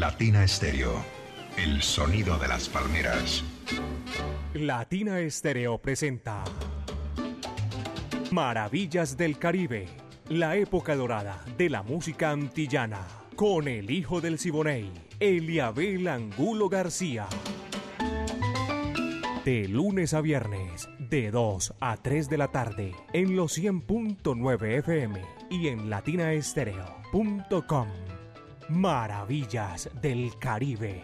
Latina Estéreo, el sonido de las palmeras. Latina Estéreo presenta Maravillas del Caribe, la época dorada de la música antillana, con el hijo del Siboney, Eliabel Angulo García. De lunes a viernes, de 2 a 3 de la tarde, en los 100.9 FM y en latinaestereo.com. Maravillas del Caribe.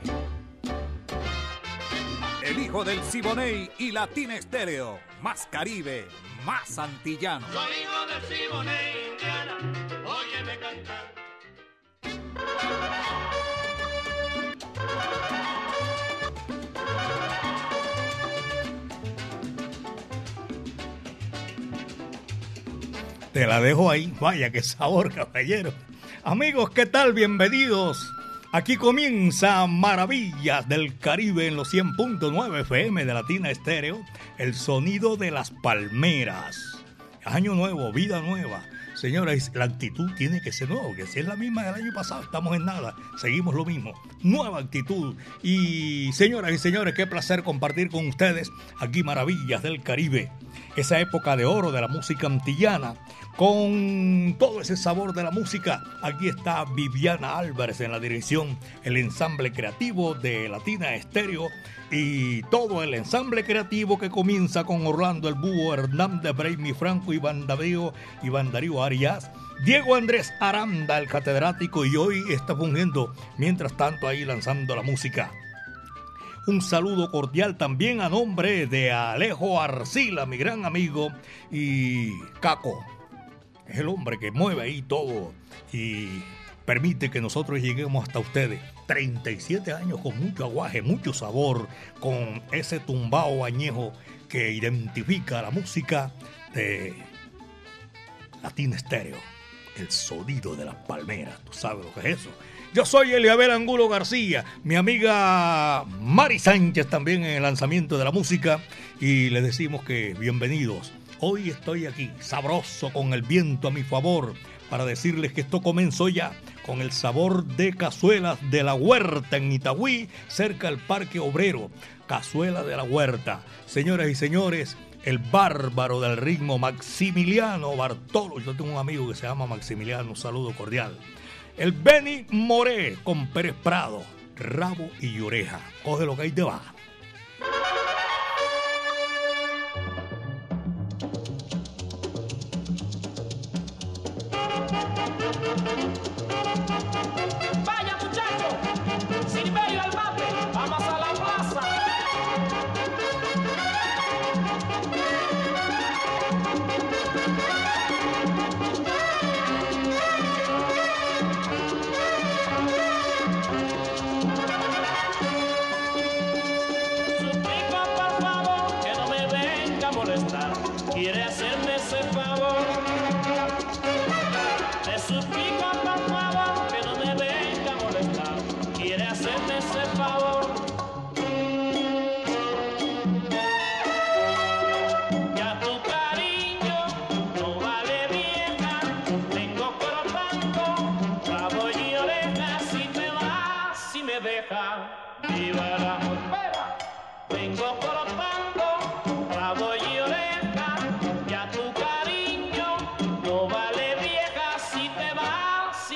El hijo del Siboney y Latina Estéreo. Más Caribe, más antillano. Soy hijo del Siboney, Indiana. Óyeme cantar. Te la dejo ahí. Vaya, qué sabor, caballero. Amigos, ¿qué tal? Bienvenidos. Aquí comienza Maravillas del Caribe en los 100.9 FM de Latina Estéreo, el sonido de las palmeras. Año nuevo, vida nueva. Señoras, la actitud tiene que ser nueva, porque si es la misma del año pasado, estamos en nada, seguimos lo mismo. Nueva actitud. Y señoras y señores, qué placer compartir con ustedes aquí Maravillas del Caribe, esa época de oro de la música antillana, con todo ese sabor de la música. Aquí está Viviana Álvarez en la dirección, el ensamble creativo de Latina Estéreo y todo el ensamble creativo que comienza con Orlando el Búho, Hernández Braimi Franco, Iván Darío, Iván Darío Arias. Diego Andrés Aranda, el catedrático, y hoy está fungiendo, mientras tanto, ahí lanzando la música. Un saludo cordial también a nombre de Alejo Arcila, mi gran amigo, y Caco, es el hombre que mueve ahí todo y permite que nosotros lleguemos hasta ustedes. 37 años con mucho aguaje, mucho sabor, con ese tumbao añejo que identifica la música de Latina Estéreo, el sonido de las palmeras. ¿Tú sabes lo que es eso? Yo soy Eliabel Angulo García, mi amiga Mari Sánchez también en el lanzamiento de la música y les decimos que bienvenidos Hoy estoy aquí, sabroso, con el viento a mi favor, para decirles que esto comenzó ya con el sabor de cazuelas de la huerta en Itagüí, cerca del Parque Obrero. Cazuela de la huerta. Señoras y señores, el bárbaro del ritmo Maximiliano Bartolo. Yo tengo un amigo que se llama Maximiliano, un saludo cordial. El Benny Moré con Pérez Prado, rabo y oreja. Coge lo que hay te va.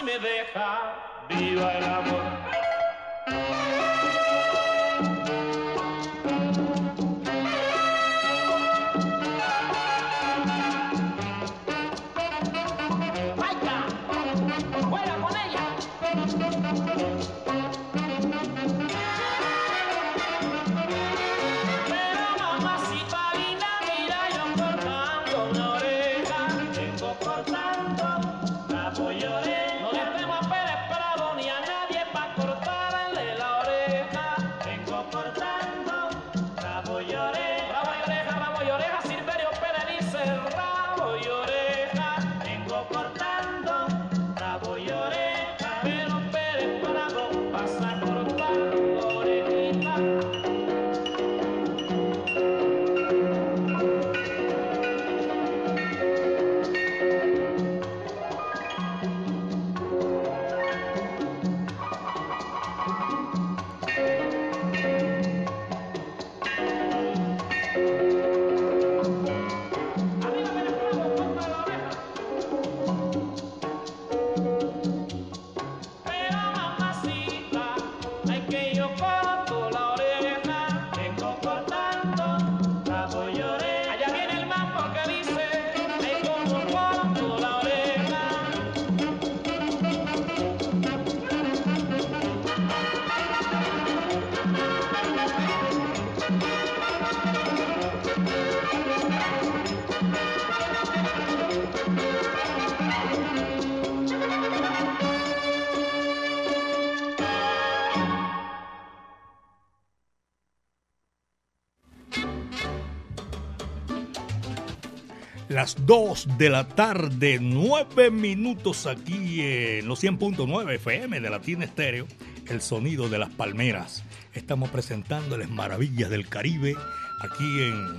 si me deja viva el amor. 2 de la tarde, 9 minutos aquí en los 100.9 FM de Latina Estéreo, el sonido de las palmeras. Estamos presentándoles maravillas del Caribe aquí en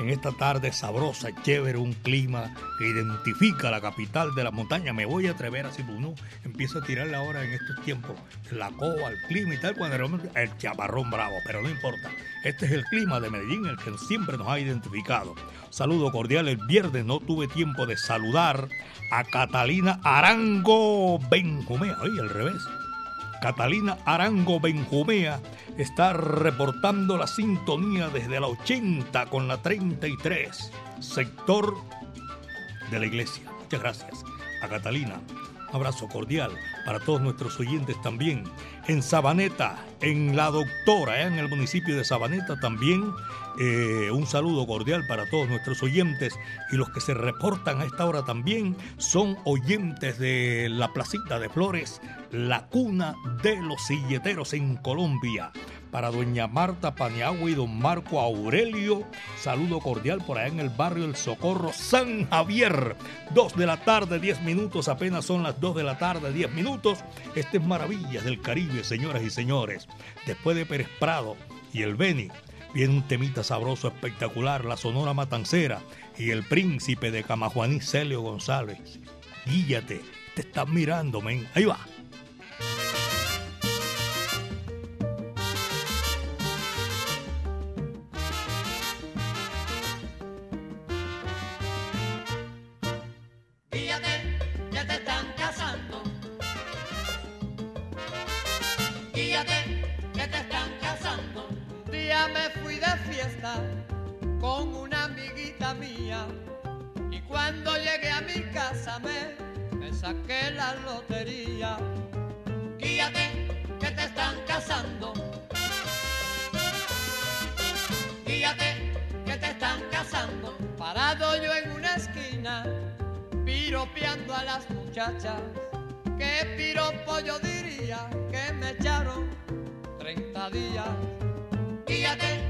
en esta tarde sabrosa, chévere, un clima que identifica la capital de la montaña. Me voy a atrever así, uno empieza a tirar la hora en estos tiempos, la coba, el clima y tal, cuando el chaparrón bravo, pero no importa. Este es el clima de Medellín, el que siempre nos ha identificado. Saludo cordial, el viernes no tuve tiempo de saludar a Catalina Arango Benjumea, oye, al revés. Catalina Arango Benjumea está reportando la sintonía desde la 80 con la 33, sector de la iglesia. Muchas gracias a Catalina. Un abrazo cordial para todos nuestros oyentes también. En Sabaneta, en La Doctora, en el municipio de Sabaneta también. Eh, un saludo cordial para todos nuestros oyentes y los que se reportan a esta hora también son oyentes de la Placita de Flores la cuna de los silleteros en Colombia. Para doña Marta Paniagua y don Marco Aurelio, saludo cordial por allá en el barrio El Socorro San Javier. Dos de la tarde, diez minutos, apenas son las dos de la tarde, diez minutos. Este es Maravillas del Caribe, señoras y señores. Después de Pérez Prado y el Beni, viene un temita sabroso, espectacular, la Sonora Matancera y el príncipe de Camajuaní, Celio González. Guíllate, te estás mirando, men. Ahí va. con una amiguita mía y cuando llegué a mi casa me, saqué la lotería. Guíate que te están casando. Guíate que te están casando. Parado yo en una esquina, piropeando a las muchachas. Qué piropo yo diría que me echaron 30 días. Guíate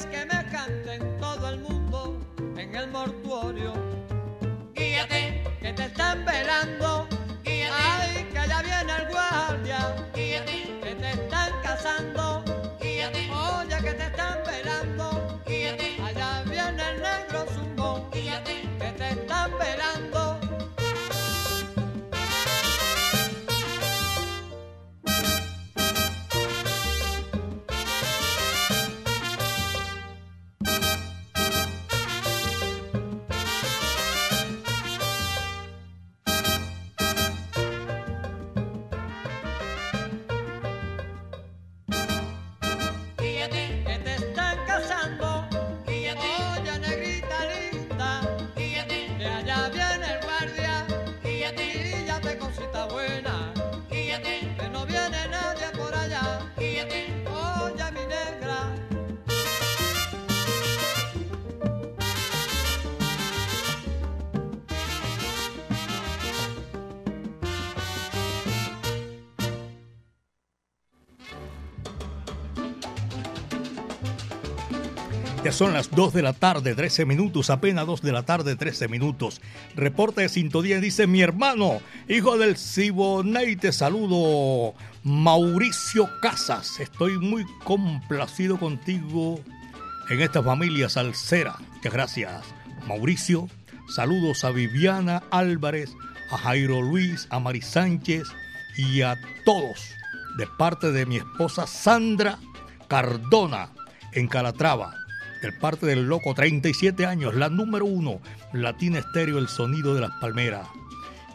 que me canten todo el mundo en el mortuorio. Guíate, que te están velando. Guíate, ay, que ya viene el guardia. Guíate, que te están cazando. Son las 2 de la tarde, 13 minutos, apenas 2 de la tarde, 13 minutos. Reporte de sintonía dice mi hermano, hijo del Siboney, te saludo, Mauricio Casas. Estoy muy complacido contigo en esta familia salsera. Muchas gracias, Mauricio. Saludos a Viviana Álvarez, a Jairo Luis, a Mari Sánchez y a todos de parte de mi esposa Sandra Cardona en Calatrava el parte del loco, 37 años, la número uno, Latina Estéreo, el sonido de las palmeras.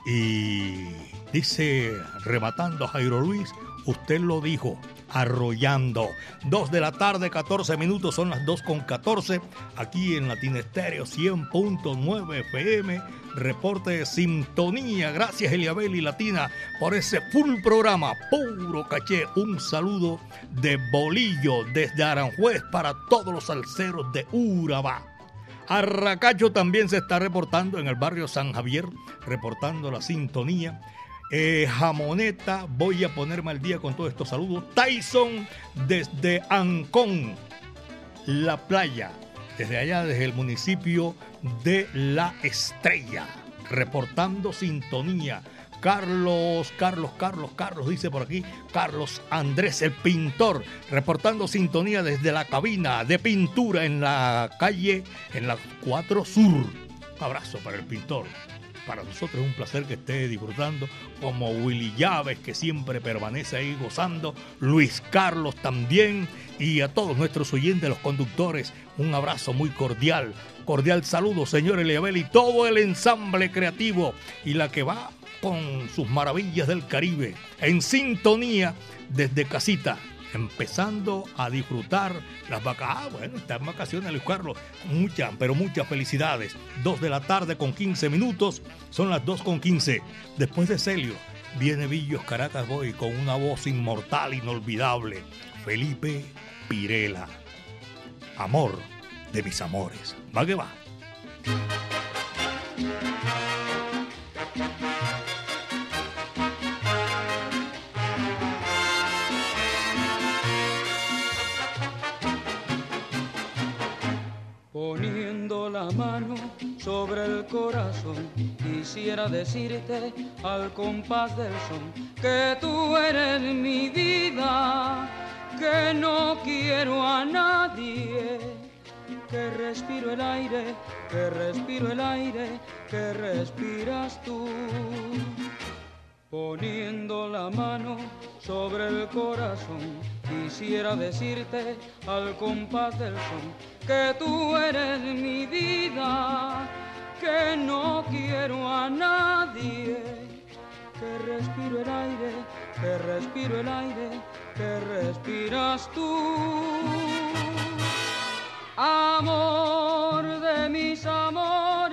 Y Dice, rematando a Jairo Luis, usted lo dijo, arrollando. 2 de la tarde, 14 minutos, son las 2 con 14, aquí en Latina Estéreo 100.9 FM. Reporte de sintonía. Gracias, Eliabel y Latina, por ese full programa, puro caché. Un saludo de bolillo desde Aranjuez para todos los salseros de Urabá. Arracacho también se está reportando en el barrio San Javier, reportando la sintonía. Eh, jamoneta, voy a ponerme al día con todos estos saludos. Tyson desde Ancón, la playa, desde allá, desde el municipio de La Estrella, reportando sintonía. Carlos, Carlos, Carlos, Carlos, dice por aquí, Carlos Andrés, el pintor, reportando sintonía desde la cabina de pintura en la calle, en la 4 Sur. Un abrazo para el pintor. Para nosotros es un placer que esté disfrutando, como Willy Llaves, que siempre permanece ahí gozando, Luis Carlos también, y a todos nuestros oyentes, los conductores, un abrazo muy cordial. Cordial saludo, señor Eliabel, y todo el ensamble creativo, y la que va con sus maravillas del Caribe, en sintonía desde casita, empezando a disfrutar las vacaciones. Ah, bueno, están vacaciones, Luis Carlos. Muchas, pero muchas felicidades. Dos de la tarde con 15 minutos, son las 2 con 15. Después de Celio, viene Villos Caracas Boy con una voz inmortal, inolvidable. Felipe Pirela. Amor de mis amores. Va que va. La mano sobre el corazón, quisiera decirte al compás del son que tú eres mi vida, que no quiero a nadie, que respiro el aire, que respiro el aire, que respiras tú. Poniendo la mano sobre el corazón, quisiera decirte al compás del son que tú eres mi vida, que no quiero a nadie, que respiro el aire, que respiro el aire, que respiras tú. Amor de mis amores,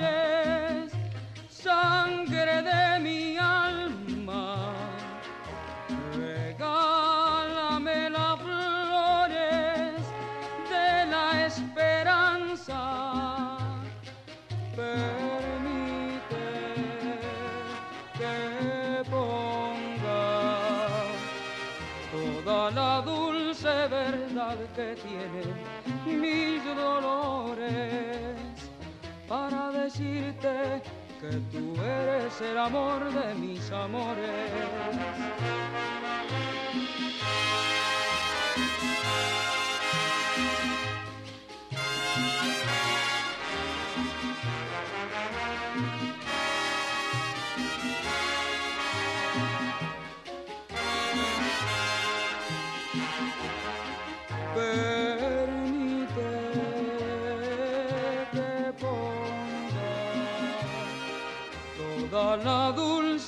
Permite que ponga toda la dulce verdad que tienen mis dolores para decirte que tú eres el amor de mis amores.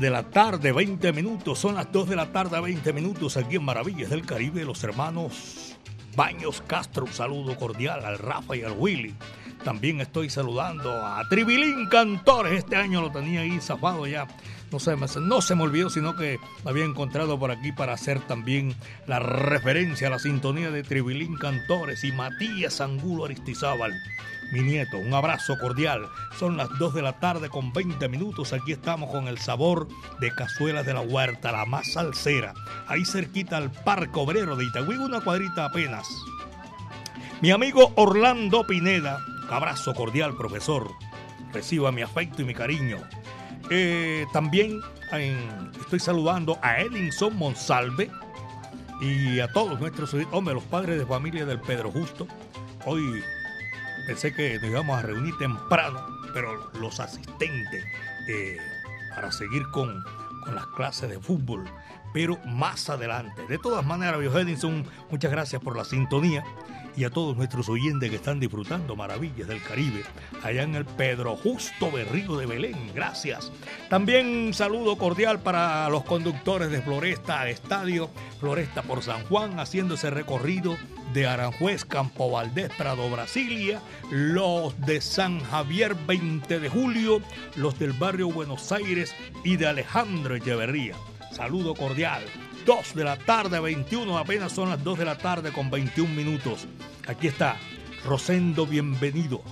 De la tarde, 20 minutos. Son las 2 de la tarde, 20 minutos aquí en Maravillas del Caribe. Los hermanos Baños Castro, un saludo cordial al Rafa y al Willy. También estoy saludando a Tribilín Cantores. Este año lo tenía ahí zafado ya. No se, me, no se me olvidó, sino que me había encontrado por aquí para hacer también la referencia a la sintonía de Tribilín Cantores y Matías Angulo Aristizábal mi nieto. Un abrazo cordial. Son las 2 de la tarde con 20 minutos. Aquí estamos con el sabor de cazuelas de la huerta, la más salsera. Ahí cerquita al Parque Obrero de Itagüí, una cuadrita apenas. Mi amigo Orlando Pineda, abrazo cordial, profesor. Reciba mi afecto y mi cariño. Eh, también estoy saludando a Edinson Monsalve y a todos nuestros, hombre, los padres de familia del Pedro Justo. Hoy Pensé que nos íbamos a reunir temprano, pero los asistentes eh, para seguir con, con las clases de fútbol, pero más adelante. De todas maneras, Bio Edinson, muchas gracias por la sintonía y a todos nuestros oyentes que están disfrutando maravillas del Caribe allá en el Pedro Justo Berrío de Belén. Gracias. También un saludo cordial para los conductores de Floresta Estadio, Floresta por San Juan, haciendo ese recorrido de Aranjuez, Campo Valdés, Prado, Brasilia, los de San Javier 20 de julio, los del barrio Buenos Aires y de Alejandro Echeverría. Saludo cordial. 2 de la tarde, 21, apenas son las 2 de la tarde con 21 minutos. Aquí está, Rosendo Bienvenido.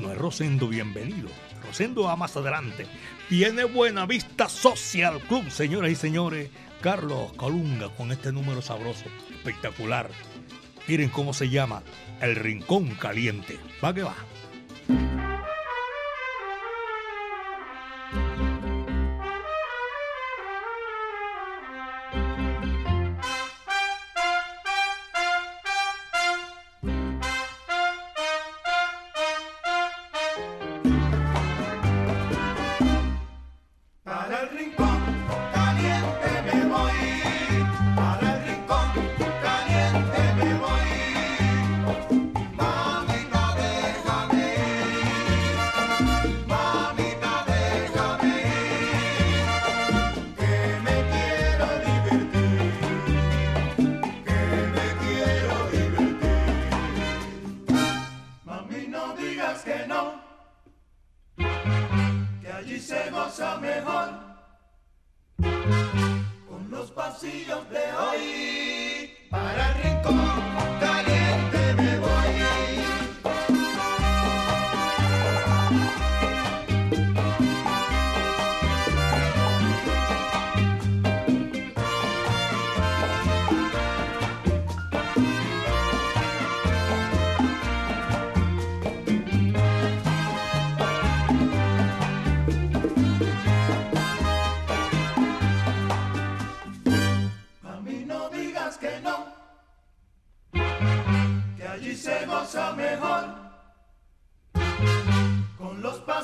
No es Rosendo Bienvenido, Rosendo va más adelante. Tiene Buena Vista Social Club, señoras y señores. Carlos Colunga con este número sabroso espectacular. Miren cómo se llama, el Rincón Caliente. Va que va.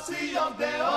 see of there.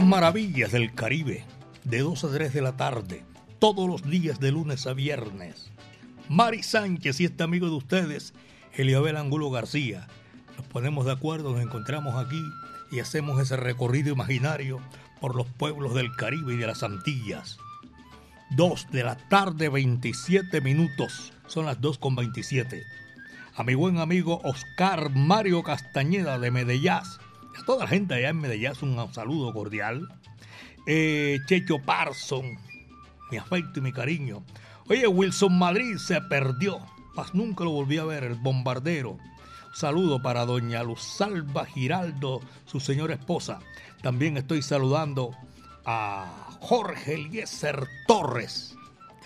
Maravillas del Caribe, de 2 a 3 de la tarde, todos los días de lunes a viernes. Mari Sánchez y este amigo de ustedes, Eliabel Angulo García. Nos ponemos de acuerdo, nos encontramos aquí y hacemos ese recorrido imaginario por los pueblos del Caribe y de las Antillas. 2 de la tarde, 27 minutos. Son las 2 con 27. A mi buen amigo Oscar Mario Castañeda de Medellín a toda la gente allá en Medellín un saludo cordial. Eh, Checho Parson, mi afecto y mi cariño. Oye, Wilson Madrid se perdió, mas nunca lo volví a ver, el bombardero. saludo para doña Luzalba Giraldo, su señora esposa. También estoy saludando a Jorge Eliezer Torres,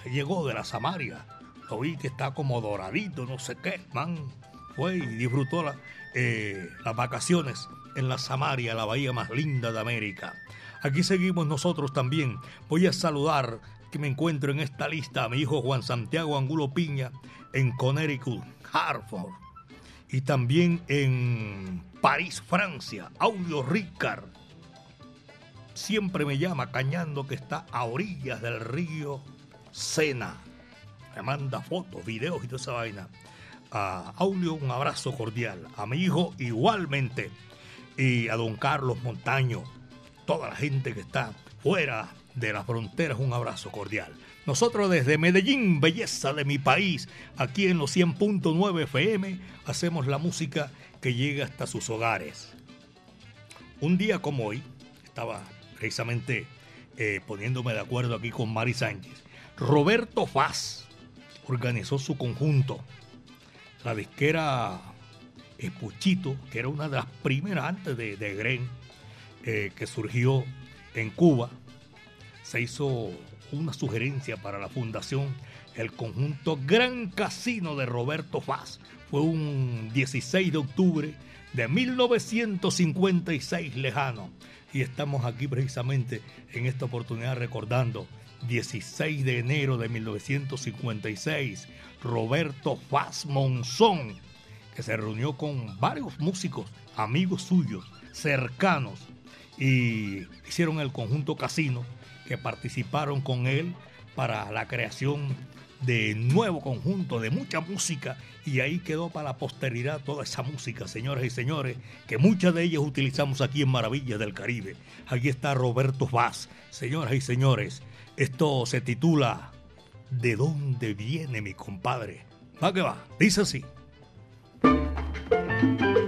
que llegó de la Samaria. Lo vi que está como doradito, no sé qué, man. Fue y disfrutó eh, las vacaciones en la Samaria, la bahía más linda de América. Aquí seguimos nosotros también. Voy a saludar que me encuentro en esta lista a mi hijo Juan Santiago Angulo Piña en Connecticut, Hartford. Y también en París, Francia, Audio Ricard. Siempre me llama cañando que está a orillas del río Sena. Me manda fotos, videos y toda esa vaina. A Aulio un abrazo cordial. A mi hijo igualmente y a don Carlos Montaño, toda la gente que está fuera de las fronteras, un abrazo cordial. Nosotros desde Medellín, belleza de mi país, aquí en los 100.9 FM, hacemos la música que llega hasta sus hogares. Un día como hoy, estaba precisamente eh, poniéndome de acuerdo aquí con Mari Sánchez, Roberto Faz organizó su conjunto, la disquera Puchito, que era una de las primeras antes de, de Gren, eh, que surgió en Cuba, se hizo una sugerencia para la fundación el conjunto Gran Casino de Roberto Faz. Fue un 16 de octubre de 1956 lejano. Y estamos aquí precisamente en esta oportunidad recordando 16 de enero de 1956, Roberto Faz Monzón que se reunió con varios músicos, amigos suyos, cercanos, y hicieron el conjunto Casino, que participaron con él para la creación de nuevo conjunto, de mucha música, y ahí quedó para la posteridad toda esa música, señoras y señores, que muchas de ellas utilizamos aquí en Maravillas del Caribe. Aquí está Roberto Vaz, señoras y señores, esto se titula ¿De dónde viene mi compadre? Va que va, dice así. Oiga,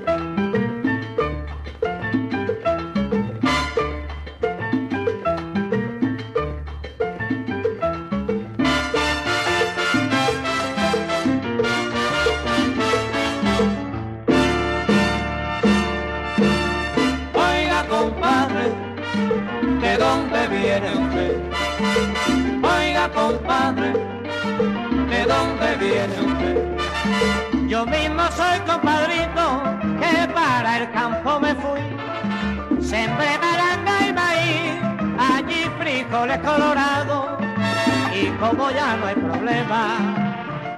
colorados. Y como ya no hay problema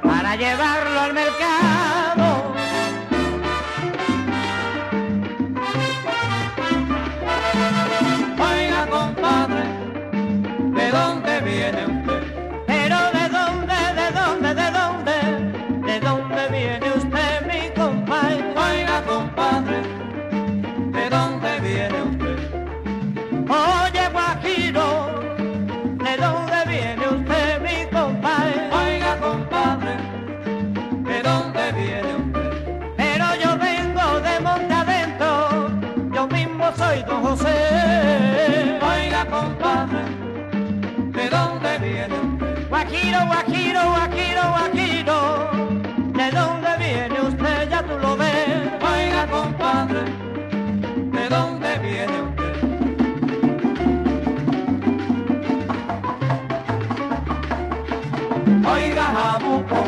para llevarlo al mercado. Guajiro, Guajiro, Guajiro, ¿de dónde viene usted? Ya tú lo ves. Oiga, compadre, ¿de dónde viene usted? Oiga, Jabuco,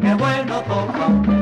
qué bueno toca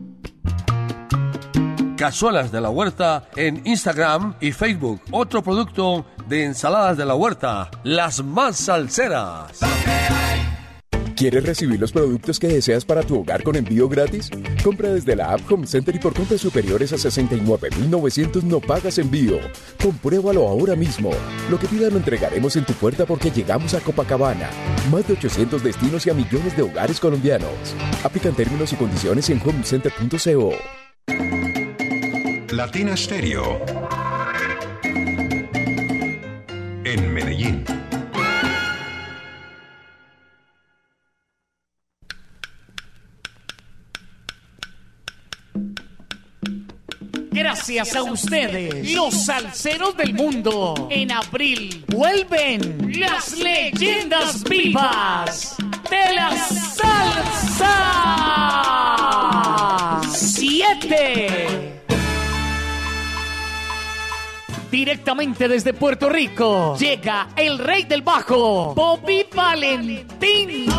Cazuelas de la Huerta en Instagram y Facebook. Otro producto de ensaladas de la huerta, las más salseras. ¿Quieres recibir los productos que deseas para tu hogar con envío gratis? Compra desde la app Home Center y por compras superiores a 69.900 no pagas envío. Compruébalo ahora mismo. Lo que pidas lo entregaremos en tu puerta porque llegamos a Copacabana. Más de 800 destinos y a millones de hogares colombianos. Aplican términos y condiciones en homecenter.co. Latina Stereo. En Medellín. Gracias a ustedes, los salseros del mundo. En abril vuelven las leyendas vivas de la salsa. Siete. Directamente desde Puerto Rico llega el rey del bajo, Bobby Valentín.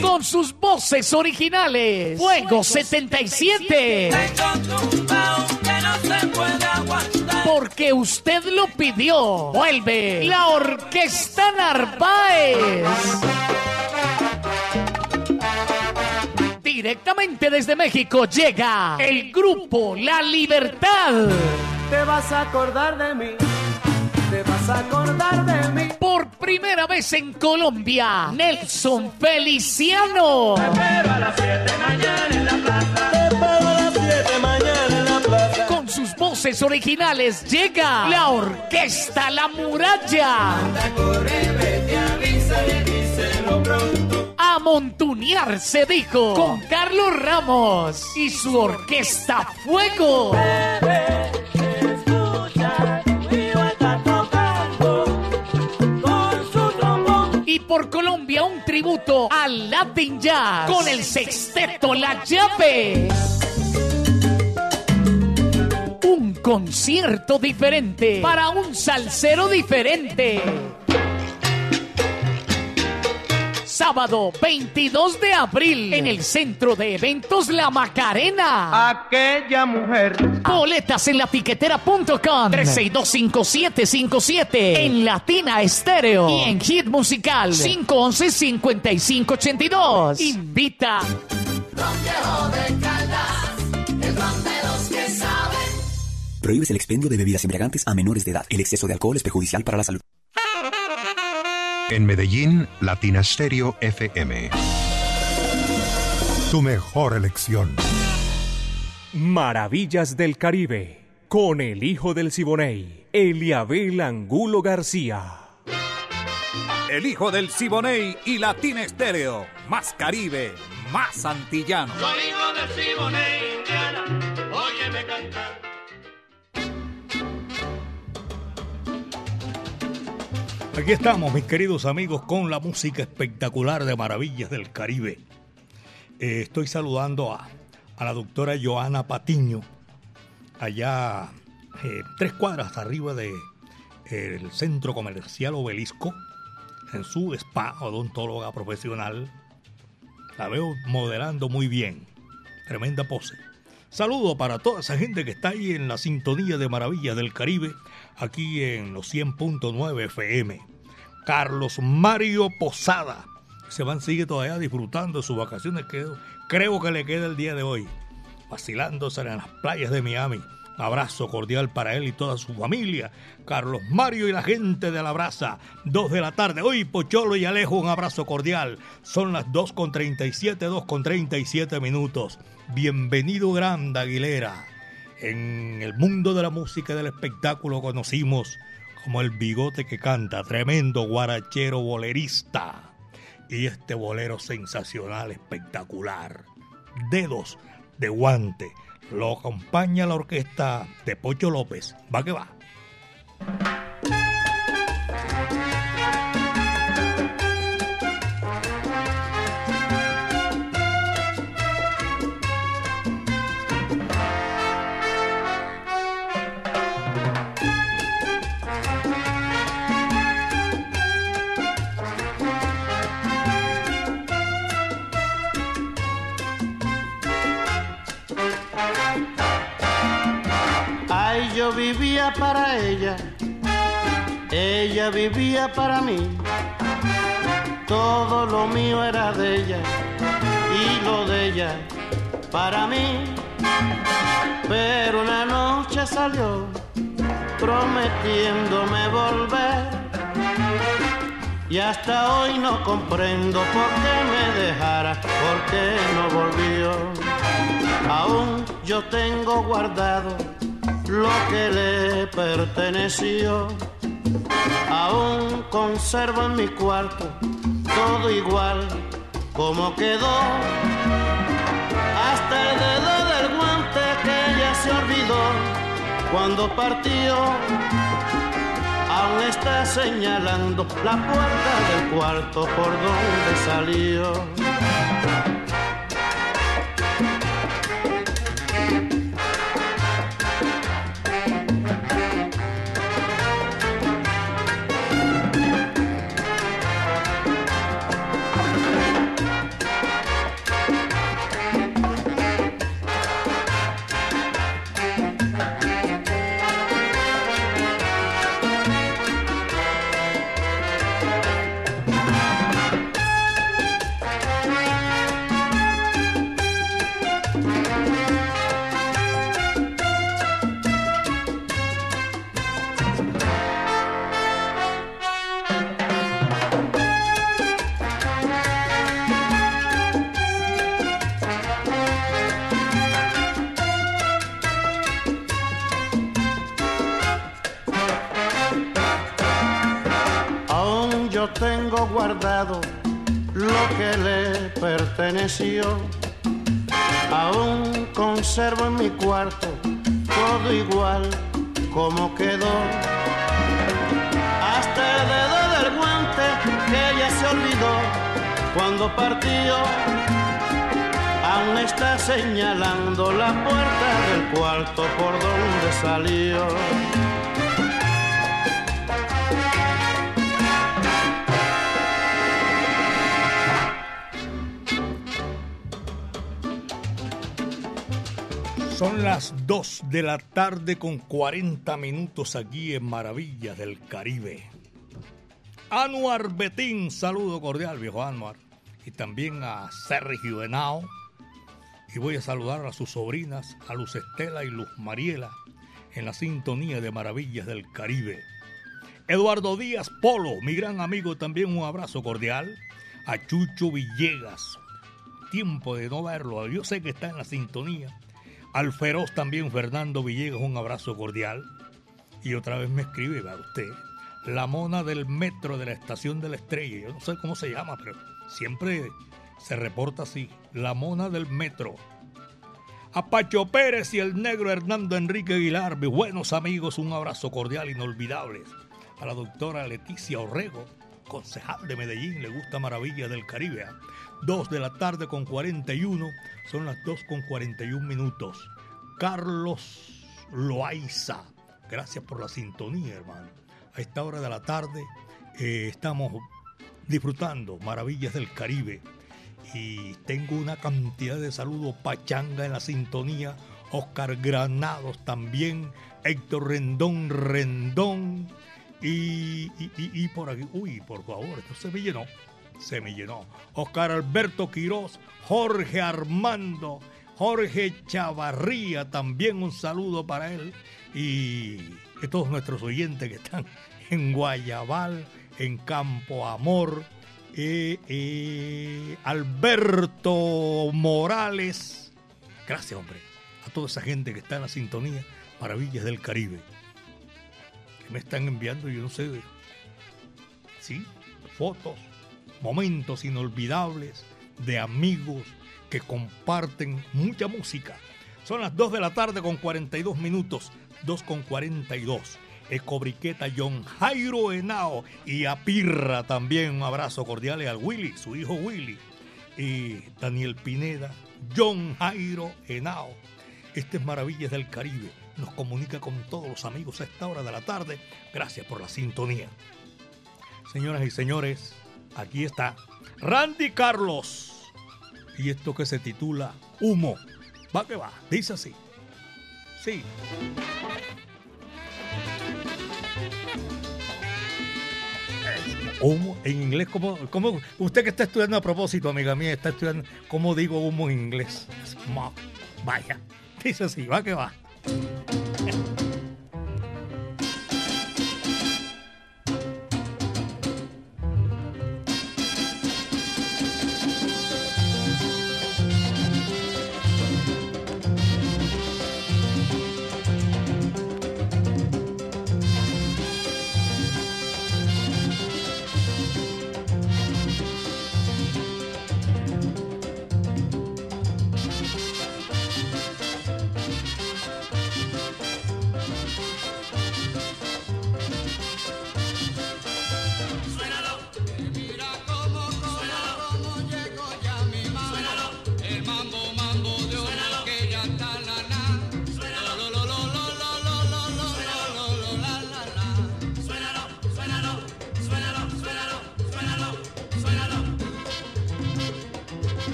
Con sus voces originales, Fuego 77. Porque usted lo pidió. Vuelve la Orquesta Narváez. Directamente desde México llega el grupo La Libertad. Te vas a acordar de mí. Te vas a acordar de mí. Por primera vez en Colombia, Nelson Feliciano. Te espero a las 7 mañana en la plaza. Te espero a las 7 mañana en la plaza. Con sus voces originales llega la Orquesta La Muralla. Anda, corre, vete, avísale, díselo pronto. A montunear se dijo con Carlos Ramos y su Orquesta Fuego. Y por Colombia un tributo al Latin Jazz con el sexteto La Llave. Un concierto diferente para un salsero diferente. Sábado 22 de abril en el Centro de Eventos La Macarena. Aquella mujer. Boletas en latiquetera.com 3625757 en Latina Estéreo y en Hit Musical 511-5582. Invita. Prohíbes el expendio de bebidas embriagantes a menores de edad. El exceso de alcohol es perjudicial para la salud. En Medellín, Latina Stereo FM. Tu mejor elección. Maravillas del Caribe, con el hijo del Siboney, Eliabel Angulo García. El hijo del Siboney y Latina Estéreo. Más Caribe, más antillano. Soy hijo del Siboney, Indiana, Aquí estamos, mis queridos amigos, con la música espectacular de Maravillas del Caribe. Eh, estoy saludando a, la doctora Joana Patiño, allá eh, tres cuadras arriba del el centro comercial Obelisco, en su spa, odontóloga profesional. La veo modelando muy bien, tremenda pose. Saludo para toda esa gente que está ahí en la sintonía de Maravillas del Caribe, aquí en los 100.9 FM. Carlos Mario Posada. Se van, sigue todavía disfrutando de sus vacaciones. Que creo que le queda el día de hoy. Vacilándose en las playas de Miami. Abrazo cordial para él y toda su familia. Carlos Mario y la gente de la brasa. Dos de la tarde. Hoy Pocholo y Alejo, un abrazo cordial. Son las 2 con 37, 2 con 37 minutos. Bienvenido Grande Aguilera. En el mundo de la música y del espectáculo conocimos como el bigote que canta, tremendo guarachero bolerista. y este bolero sensacional, espectacular. Dedos de guante. Lo acompaña la orquesta de Pocho López. Va que va. Ella, ella vivía para mí. Todo lo mío era de ella y lo de ella para mí. Pero una noche salió prometiéndome volver. Y hasta hoy no comprendo por qué me dejara, por qué no volvió. Aún yo tengo guardado lo que le perteneció. Aún conservo en mi cuarto todo igual como quedó. Hasta el dedo del guante que ella se olvidó cuando partió. Aún está señalando la puerta del cuarto por donde salió. Aún conservo en mi cuarto todo igual como quedó. Hasta el dedo del guante que ella se olvidó cuando partió. Aún está señalando la puerta del cuarto por donde salió. Las 2 de la tarde con 40 minutos aquí en Maravillas del Caribe. Anuar Betín, saludo cordial, viejo Anuar. Y también a Sergio Henao. Y voy a saludar a sus sobrinas, a Luz Estela y Luz Mariela, en la sintonía de Maravillas del Caribe. Eduardo Díaz Polo, mi gran amigo, también un abrazo cordial. A Chucho Villegas, tiempo de no verlo, yo sé que está en la sintonía. Al feroz también Fernando Villegas, un abrazo cordial. Y otra vez me escribe, va usted, la mona del metro de la estación de la estrella. Yo no sé cómo se llama, pero siempre se reporta así. La mona del metro. A Pacho Pérez y el negro Hernando Enrique Aguilar, mis buenos amigos, un abrazo cordial, inolvidable. A la doctora Leticia Orrego, concejal de Medellín, le gusta Maravilla del Caribe. ¿ah? 2 de la tarde con 41, son las 2 con 41 minutos. Carlos Loaiza, gracias por la sintonía, hermano. A esta hora de la tarde eh, estamos disfrutando Maravillas del Caribe y tengo una cantidad de saludos. Pachanga en la sintonía, Oscar Granados también, Héctor Rendón Rendón y, y, y- y por aquí, uy, por favor, esto se me llenó, se me llenó. Oscar Alberto Quirós, Jorge Armando, Jorge Chavarría, también un saludo para él y de todos nuestros oyentes que están en Guayabal, en Campo Amor, eh, eh, Alberto Morales. Gracias, hombre, a toda esa gente que está en la sintonía Maravillas del Caribe. Me están enviando, yo no sé, sí, fotos momentos inolvidables de amigos que comparten mucha música. Son las 2 de la tarde con 42 minutos, 2 con 42. Ecobriqueta John Jairo Henao y a Pirra también un abrazo cordial al Willy, su hijo Willy, y Daniel Pineda, John Jairo Henao. Este es Maravillas del Caribe, nos comunica con todos los amigos a esta hora de la tarde. Gracias por la sintonía. Señoras y señores, aquí está Randy Carlos y esto que se titula Humo. Va que va, dice así. Sí. Humo en inglés, ¿cómo, cómo, usted que está estudiando a propósito, amiga mía, está estudiando, ¿cómo digo humo en inglés? Vaya, dice así, va que va.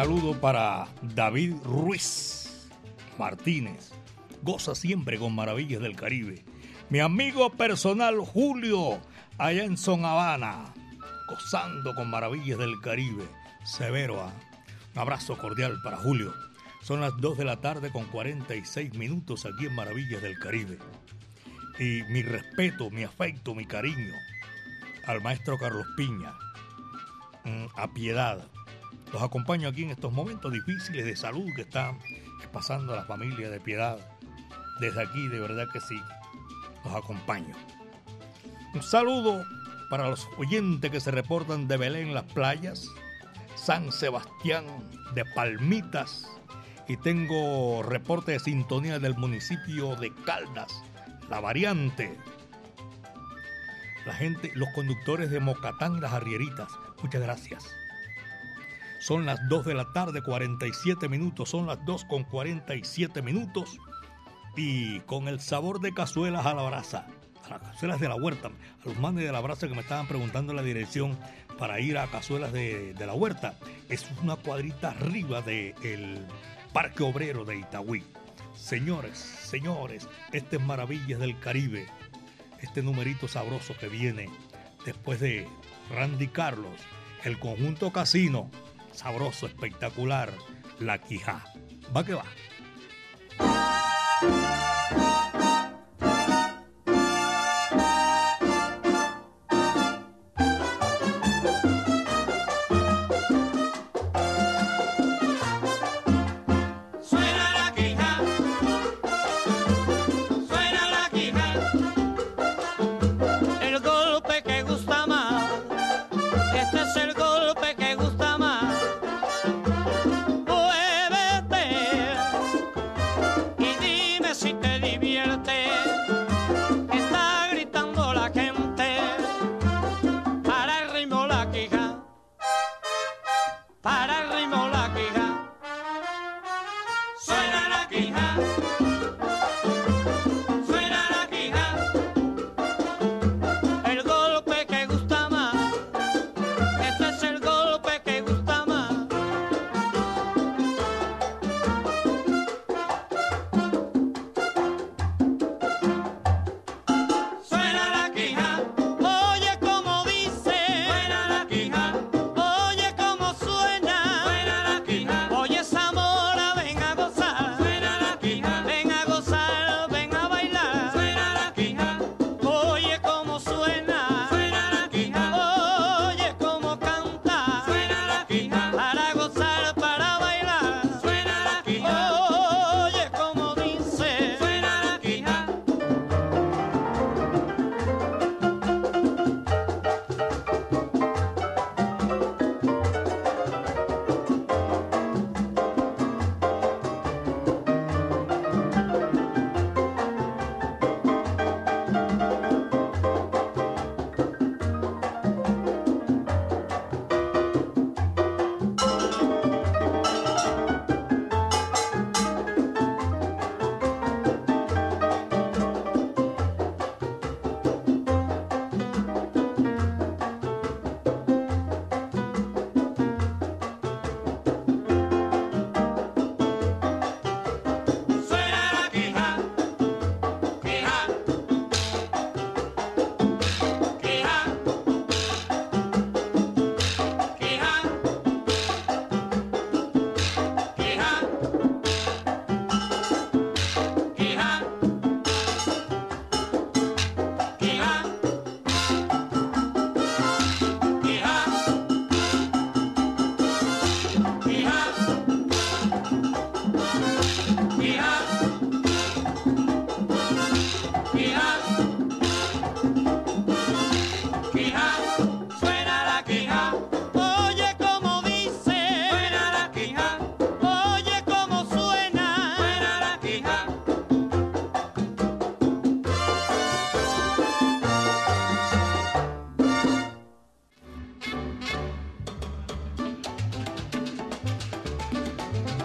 Saludo para David Ruiz Martínez. Goza siempre con maravillas del Caribe. Mi amigo personal Julio, allá en Son Habana, gozando con maravillas del Caribe. Severo. ah. Un abrazo cordial para Julio. Son las 2 de la tarde con 46 minutos aquí en Maravillas del Caribe. Y mi respeto, mi afecto, mi cariño al maestro Carlos Piña, mm, a Piedad. Los acompaño aquí en estos momentos difíciles de salud que están pasando la familia de Piedad. Desde aquí, de verdad que sí, los acompaño. Un saludo para los oyentes que se reportan de Belén Las Playas, San Sebastián de Palmitas y tengo reporte de sintonía del municipio de Caldas, La Variante. La gente, los conductores de Mocatán, Las Arrieritas, muchas gracias. Son las 2 de la tarde, 47 minutos. Son las 2 con 47 minutos. Y con el sabor de cazuelas a la brasa. A las cazuelas de la huerta. A los manes de la brasa que me estaban preguntando la dirección para ir a cazuelas de, de la huerta. Es una cuadrita arriba del Parque Obrero de Itagüí. Señores, señores, este es Maravillas del Caribe. Este numerito sabroso que viene después de Randy Carlos, el conjunto casino, sabroso, espectacular, la quija. Va que va.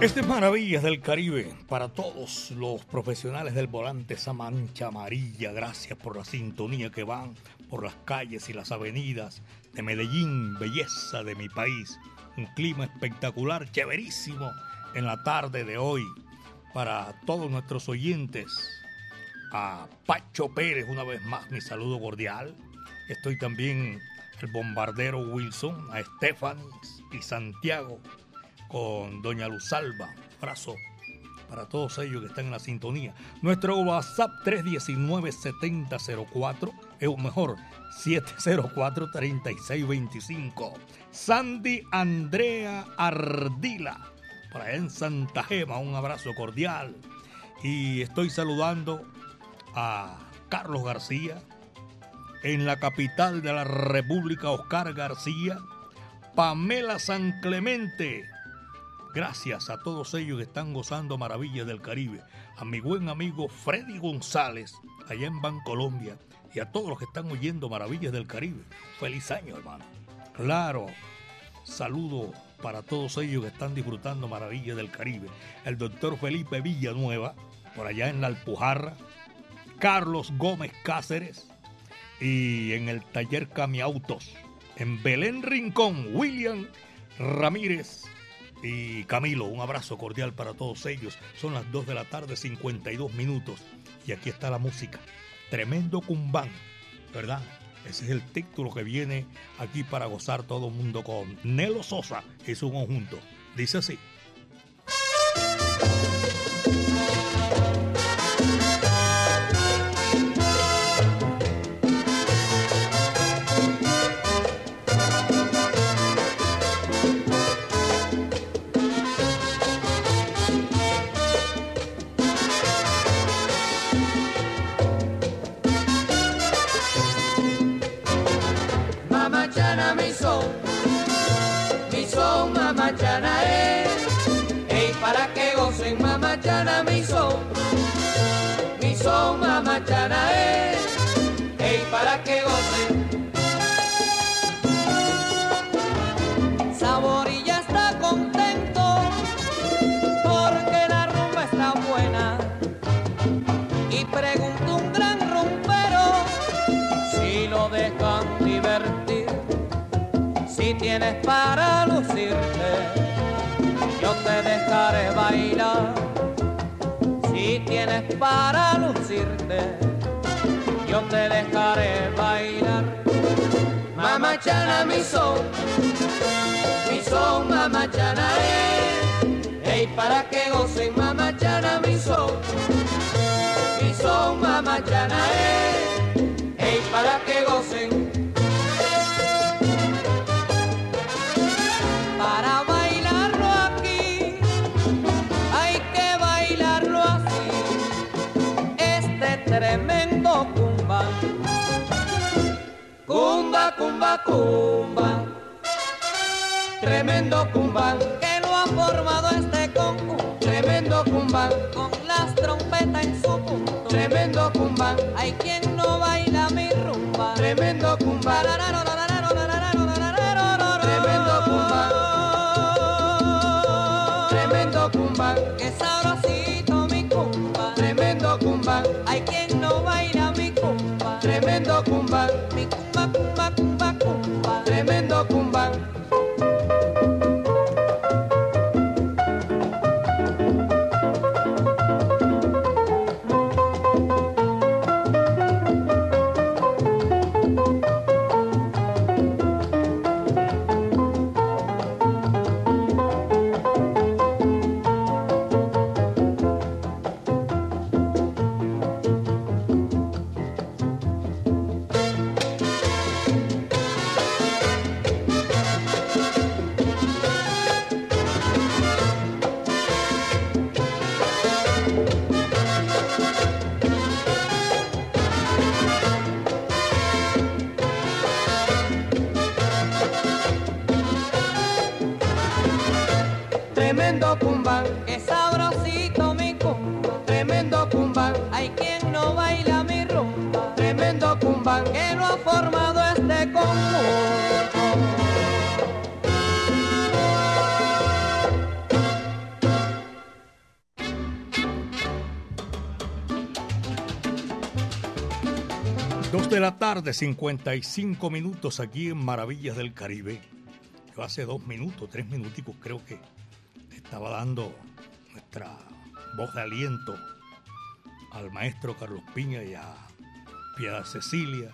Este es Maravillas del Caribe para todos los profesionales del volante, esa mancha amarilla. Gracias por la sintonía que van por las calles y las avenidas de Medellín, belleza de mi país. Un clima espectacular, chéverísimo en la tarde de hoy para todos nuestros oyentes. A Pacho Pérez, una vez más, mi saludo cordial. Estoy también el bombardero Wilson, a Stephanie y Santiago con Doña Luzalba. Abrazo para todos ellos que están en la sintonía. Nuestro WhatsApp 319-7004, es mejor, 704-3625. Sandy Andrea Ardila, allá en Santa Gema, un abrazo cordial. Y estoy saludando a Carlos García, en la capital de la República, Oscar García, Pamela San Clemente, Gracias a todos ellos que están gozando maravillas del Caribe. A mi buen amigo Freddy González, allá en Bancolombia. Y a todos los que están oyendo maravillas del Caribe. Feliz año, hermano. Claro. Saludo para todos ellos que están disfrutando maravillas del Caribe. El doctor Felipe Villanueva, por allá en la Alpujarra. Carlos Gómez Cáceres. Y en el taller Camiautos. En Belén Rincón, William Ramírez y Camilo, un abrazo cordial para todos ellos. Son las 2 de la tarde, 52 minutos. Y aquí está la música. Tremendo cumbán, ¿verdad? Ese es el título que viene aquí para gozar todo el mundo con Nelo Sosa y su conjunto. Dice así. Mamachana mi son, mi son mamachana es. Ey, para que gocen mamachana mi son, mi son mamachana es. Ey, para que gocen. Tienes para lucirte, yo te dejaré bailar. Si tienes para lucirte, yo te dejaré bailar. Mamachana mi son, mi son mamachana es. Ey, para que gocen mamachana mi son, cumba. Tremendo cumba que lo ha formado este conjunto. Tremendo cumba con las trompetas en su punto. Tremendo cumba, hay quien no baila mi rumba. Tremendo cumba. Tremendo tarde, 55 minutos aquí en Maravillas del Caribe. Yo hace dos minutos, tres minuticos creo que estaba dando nuestra voz de aliento al maestro Carlos Piña y a Piedad Cecilia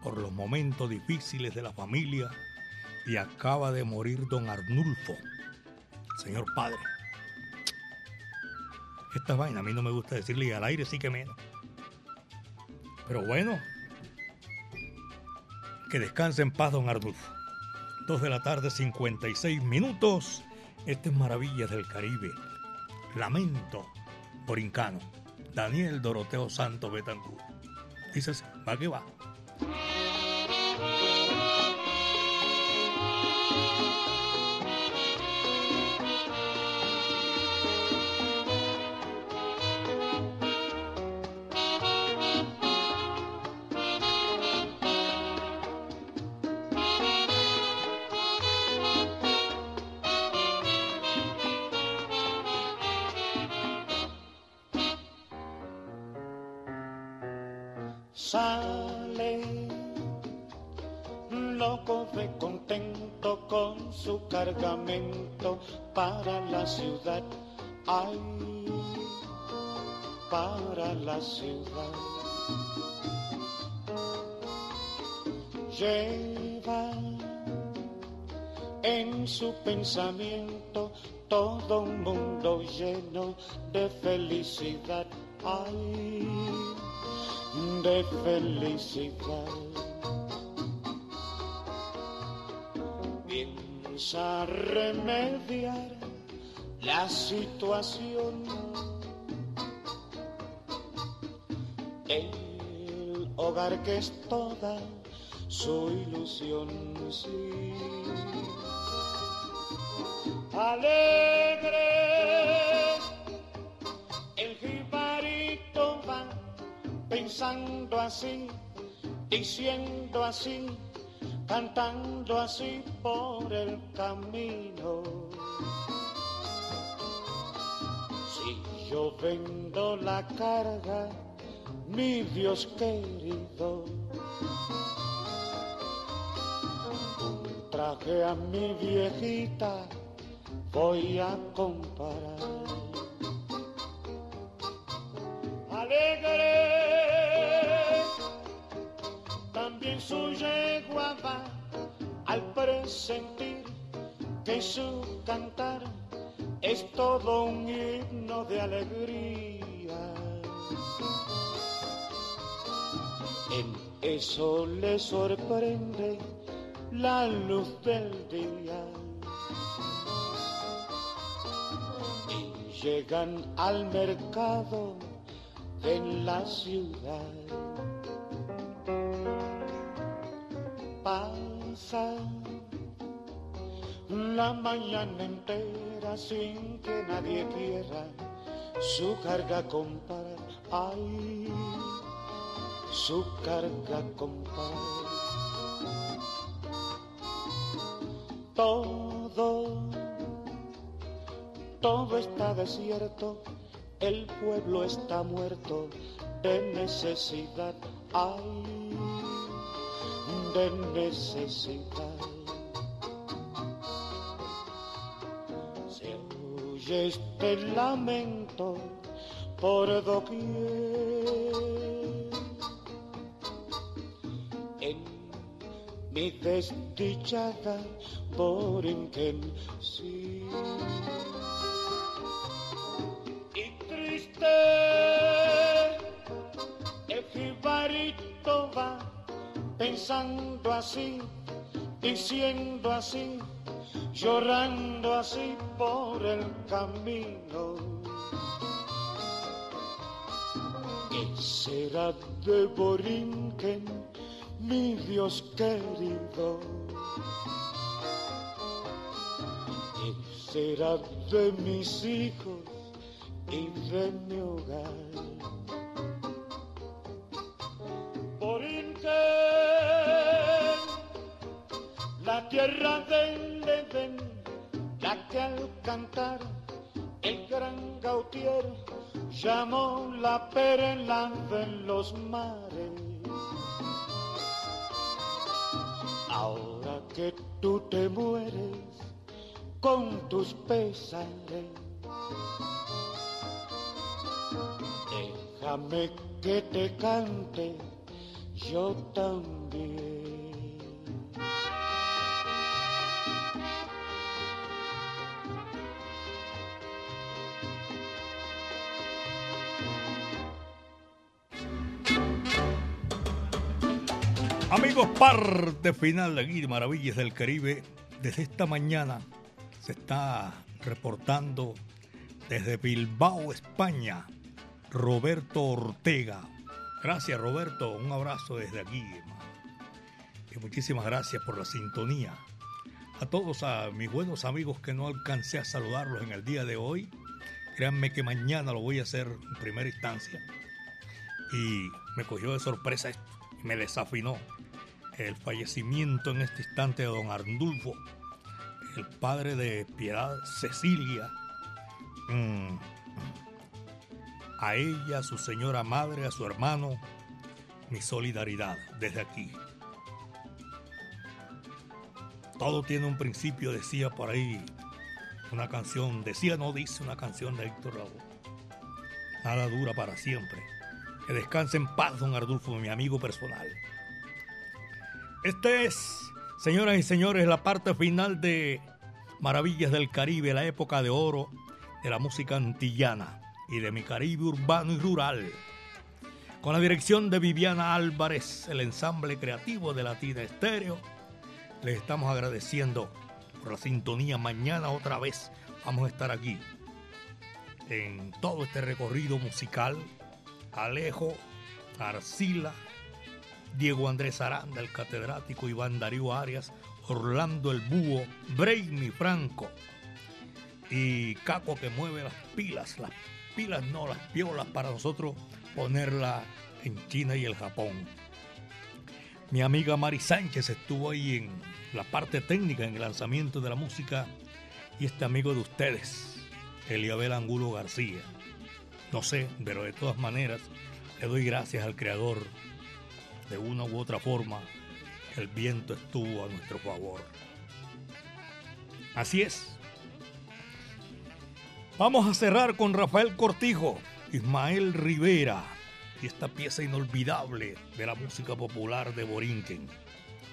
por los momentos difíciles de la familia y acaba de morir don Arnulfo, señor padre. Esta vaina a mí no me gusta decirle y al aire sí que menos. Pero bueno, que descanse en paz don Arnulfo. Dos de la tarde, 56 minutos. Este es Maravillas del Caribe. Lamento Borincano. Daniel Doroteo Santo Betancur. Dice así, va que va. Sale loco de contento con su cargamento para la ciudad. Ay, para la ciudad. lleva en su pensamiento todo un mundo lleno de felicidad. Ay, de felicidad. Piensa remediar la situación. El hogar que es toda su ilusión, sí. Alegre, pensando así, diciendo así, cantando así por el camino. Si yo vendo la carga, mi Dios querido, traje a mi viejita voy a comparar. Alegre, su yegua va al presentir que su cantar es todo un himno de alegría. En eso le sorprende la luz del día. Y llegan al mercado en la ciudad. La mañana entera sin que nadie quiera su carga comprar. Ay, su carga comprar. Todo, todo está desierto, el pueblo está muerto de necesidad. Ay, de necesidad. Se oye este lamento por doquier. En mi desdichada Borinquen, sí. Y triste, el jibarito va pensando así, diciendo así, llorando así por el camino. ¿Qué será de Borinquen, mi Dios querido? ¿Qué será de mis hijos y de mi hogar? Borinquen, la tierra del Edén, la que al cantar el gran Gautier llamó la perla de los mares. Ahora que tú te mueres con tus pesares, déjame que te cante yo también. Parte final de aquí de Maravillas del Caribe. Desde esta mañana se está reportando desde Bilbao, España, Roberto Ortega. Gracias, Roberto. Un abrazo desde aquí. Y muchísimas gracias por la sintonía. A todos a mis buenos amigos que no alcancé a saludarlos en el día de hoy, créanme que mañana lo voy a hacer en primera instancia. Y me cogió de sorpresa esto, me desafinó el fallecimiento en este instante de don Arnulfo, el padre de Piedad Cecilia. Mm. A ella, a su señora madre, a su hermano, mi solidaridad desde aquí. Todo tiene un principio, decía por ahí una canción, decía no dice una canción de Héctor Lavoe. Nada dura para siempre. Que descanse en paz, don Ardulfo, mi amigo personal. Este es, señoras y señores, la parte final de Maravillas del Caribe, la época de oro de la música antillana y de mi Caribe urbano y rural. Con la dirección de Viviana Álvarez, el ensamble creativo de Latina Estéreo, les estamos agradeciendo por la sintonía. Mañana otra vez vamos a estar aquí en todo este recorrido musical. Alejo, Arcila, Diego Andrés Aranda, el catedrático Iván Darío Arias, Orlando el Búho, Brainy Franco y Caco que mueve las pilas, las pilas no, las piolas para nosotros ponerla en China y el Japón. Mi amiga Mari Sánchez estuvo ahí en la parte técnica, en el lanzamiento de la música y este amigo de ustedes, Eliabel Angulo García. No sé, pero de todas maneras le doy gracias al Creador de una u otra forma, el viento estuvo a nuestro favor. Así es. Vamos a cerrar con Rafael Cortijo, Ismael Rivera y esta pieza inolvidable de la música popular de Borinquen,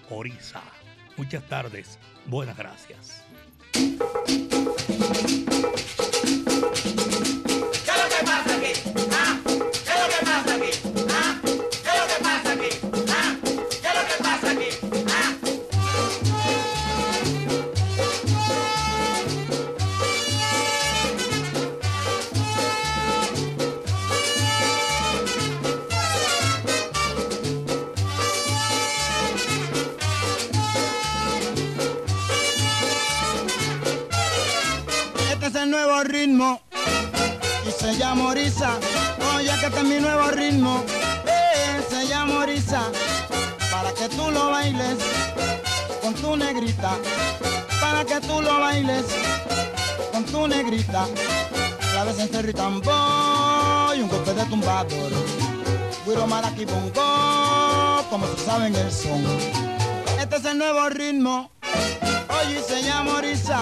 Orisa. Muchas tardes, buenas gracias. Y se llama Orisa. Oye, que este es mi nuevo ritmo, eh, se llama Orisa. Para que tú lo bailes con tu negrita. Para que tú lo bailes con tu negrita. La vez en Cerri Tambor y un golpe de tumbador. Guiro Maraki Bongo, como se saben el son. Este es el nuevo ritmo, oye, se llama Orisa.